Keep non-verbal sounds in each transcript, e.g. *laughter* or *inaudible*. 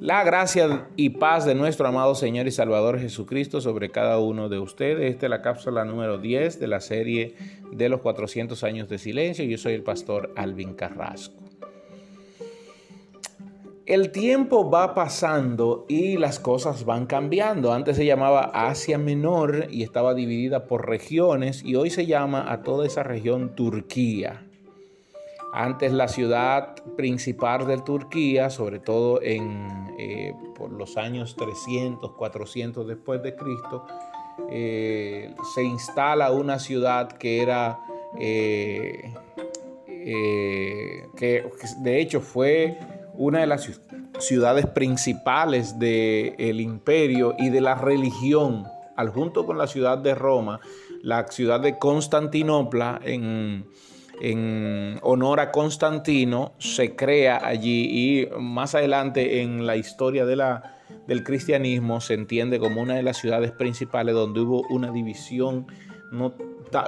La gracia y paz de nuestro amado Señor y Salvador Jesucristo sobre cada uno de ustedes. Esta es la cápsula número 10 de la serie de los 400 años de silencio. Yo soy el pastor Alvin Carrasco. El tiempo va pasando y las cosas van cambiando. Antes se llamaba Asia Menor y estaba dividida por regiones y hoy se llama a toda esa región Turquía. Antes la ciudad principal de Turquía, sobre todo en, eh, por los años 300, 400 después de Cristo, eh, se instala una ciudad que era, eh, que de hecho fue una de las ciudades principales del imperio y de la religión, al junto con la ciudad de Roma, la ciudad de Constantinopla en en honor a Constantino, se crea allí y más adelante en la historia del cristianismo se entiende como una de las ciudades principales donde hubo una división no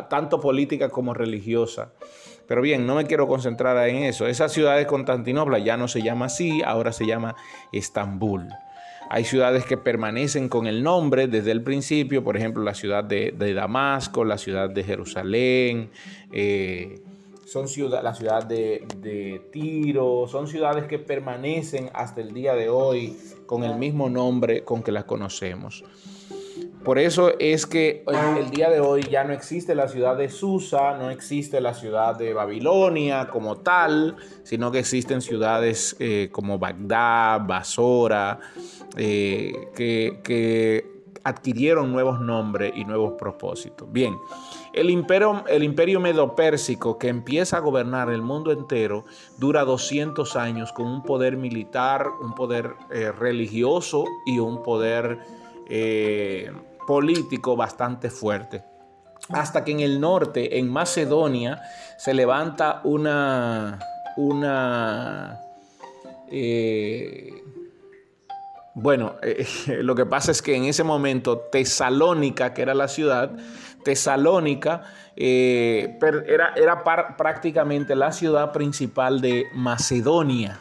tanto política como religiosa. Pero bien, no me quiero concentrar en eso. Esa ciudad de Constantinopla ya no se llama así, ahora se llama Estambul. Hay ciudades que permanecen con el nombre desde el principio, por ejemplo, la ciudad de, Damasco, la ciudad de Jerusalén, eh, son ciudad, la ciudad de, Tiro, son ciudades que permanecen hasta el día de hoy con el mismo nombre con que las conocemos. Por eso es que el día de hoy ya no existe la ciudad de Susa, no existe la ciudad de Babilonia como tal, sino que existen ciudades eh, como Bagdad, Basora, eh, que adquirieron nuevos nombres y nuevos propósitos. Bien, el imperio, el imperio medo-pérsico que empieza a gobernar el mundo entero dura 200 años con un poder militar, un poder eh, religioso y un poder eh, político bastante fuerte. Hasta que en el norte, en Macedonia, se levanta una, una eh, bueno, *laughs* lo que pasa es que en ese momento Tesalónica, que era la ciudad, Tesalónica eh, era, era prácticamente la ciudad principal de Macedonia.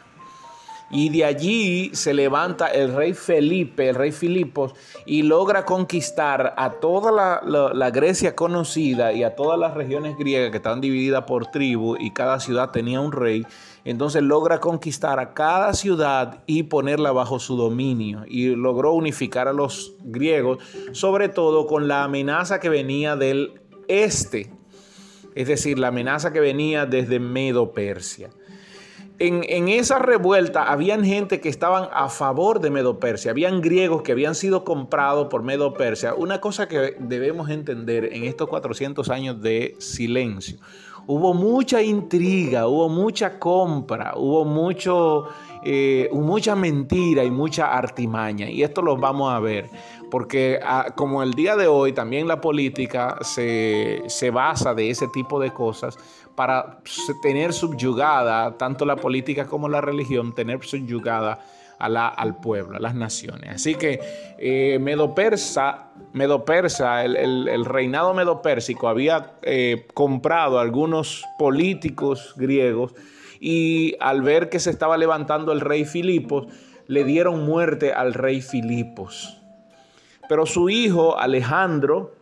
Y de allí se levanta el rey Felipe, el rey Filipos, y logra conquistar a toda la, la, Grecia conocida y a todas las regiones griegas que estaban divididas por tribu y cada ciudad tenía un rey. Entonces logra conquistar a cada ciudad y ponerla bajo su dominio. Y logró unificar a los griegos, sobre todo con la amenaza que venía del este, es decir, la amenaza que venía desde Medo Persia en, esa revuelta habían gente que estaban a favor de Medo Persia, habían griegos que habían sido comprados por Medo Persia. Una cosa que debemos entender en estos 400 años de silencio, hubo mucha intriga, hubo mucha compra, hubo mucho, eh, mucha mentira y mucha artimaña, y esto lo vamos a ver. Porque ah, como el día de hoy también la política se, se basa de ese tipo de cosas, para tener subyugada tanto la política como la religión, tener subyugada a al pueblo, a las naciones. Así que eh, Medo-Persa, el, reinado Medo-Pérsico había eh, comprado a algunos políticos griegos y al ver que se estaba levantando el rey Filipos, le dieron muerte al rey Filipos. Pero su hijo Alejandro,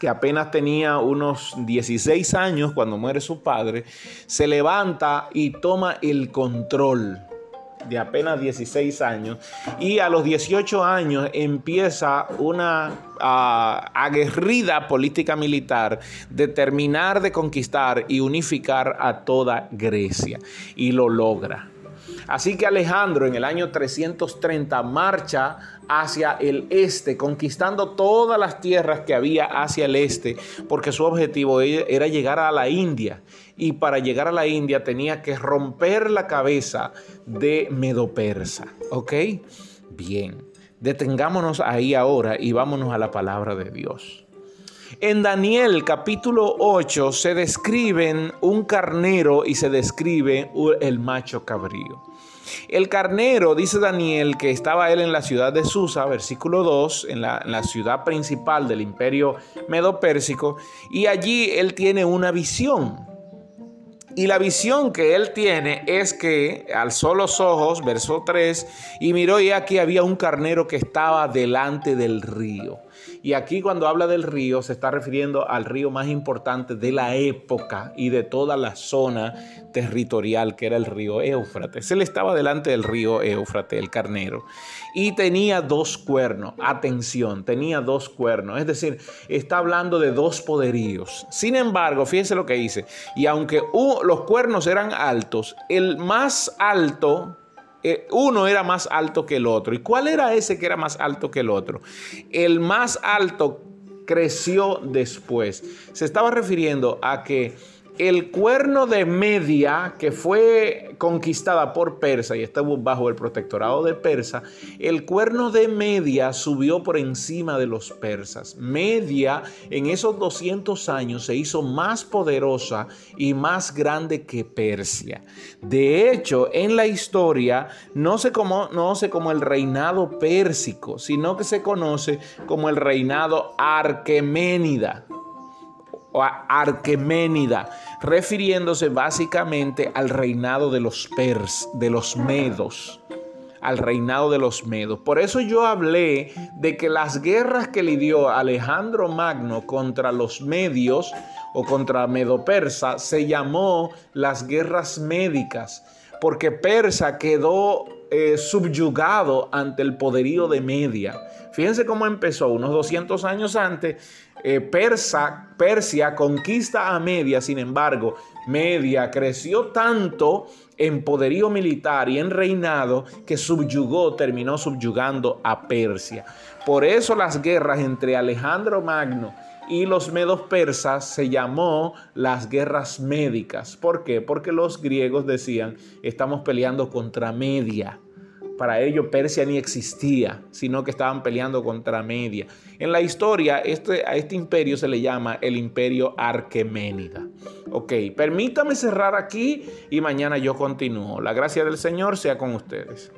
que apenas tenía unos 16 años cuando muere su padre, se levanta y toma el control de apenas 16 años y a los 18 años empieza una ah, aguerrida política militar de terminar de conquistar y unificar a toda Grecia y lo logra. Así que Alejandro en el año 330 marcha hacia el este, conquistando todas las tierras que había hacia el este, porque su objetivo era llegar a la India. Y para llegar a la India tenía que romper la cabeza de Medo-Persa. ¿Ok? Bien, detengámonos ahí ahora y vámonos a la palabra de Dios. En Daniel capítulo 8 se describen un carnero y se describe el macho cabrío. El carnero, dice Daniel, que estaba él en la ciudad de Susa, versículo 2, en la, ciudad principal del imperio medo-pérsico, y allí él tiene una visión. Y la visión que él tiene es que alzó los ojos, verso 3, y miró y aquí había un carnero que estaba delante del río. Y aquí cuando habla del río se está refiriendo al río más importante de la época y de toda la zona territorial que era el río Éufrates. Él estaba delante del río Éufrates, el carnero, y tenía dos cuernos. Atención, tenía dos cuernos. Es decir, está hablando de dos poderíos. Sin embargo, fíjense lo que dice. Y aunque los cuernos eran altos, el más alto eh, uno era más alto que el otro. ¿Y cuál era ese que era más alto que el otro? El más alto creció después. Se estaba refiriendo a que el cuerno de Media, que fue conquistada por Persa y estuvo bajo el protectorado de Persa, el cuerno de Media subió por encima de los persas. Media en esos 200 años se hizo más poderosa y más grande que Persia. De hecho, en la historia no se, como, no se como el reinado pérsico, sino que se conoce como el reinado arqueménida o Arqueménida, refiriéndose básicamente al reinado de los pers, de los medos, al reinado de los medos. Por eso yo hablé de que las guerras que lidió Alejandro Magno contra los medios o contra Medo Persa se llamó las guerras médicas, porque Persa quedó eh, subyugado ante el poderío de Media. Fíjense cómo empezó, unos 200 años antes, eh, Persa, Persia conquista a Media, sin embargo, Media creció tanto en poderío militar y en reinado que subyugó, terminó subyugando a Persia. Por eso las guerras entre Alejandro Magno y los medos persas se llamó las guerras médicas. ¿Por qué? Porque los griegos decían, estamos peleando contra Media. Para ello Persia ni existía, sino que estaban peleando contra Media. En la historia este, a este imperio se le llama el imperio Arqueménida. Ok, permítame cerrar aquí y mañana yo continúo. La gracia del Señor sea con ustedes.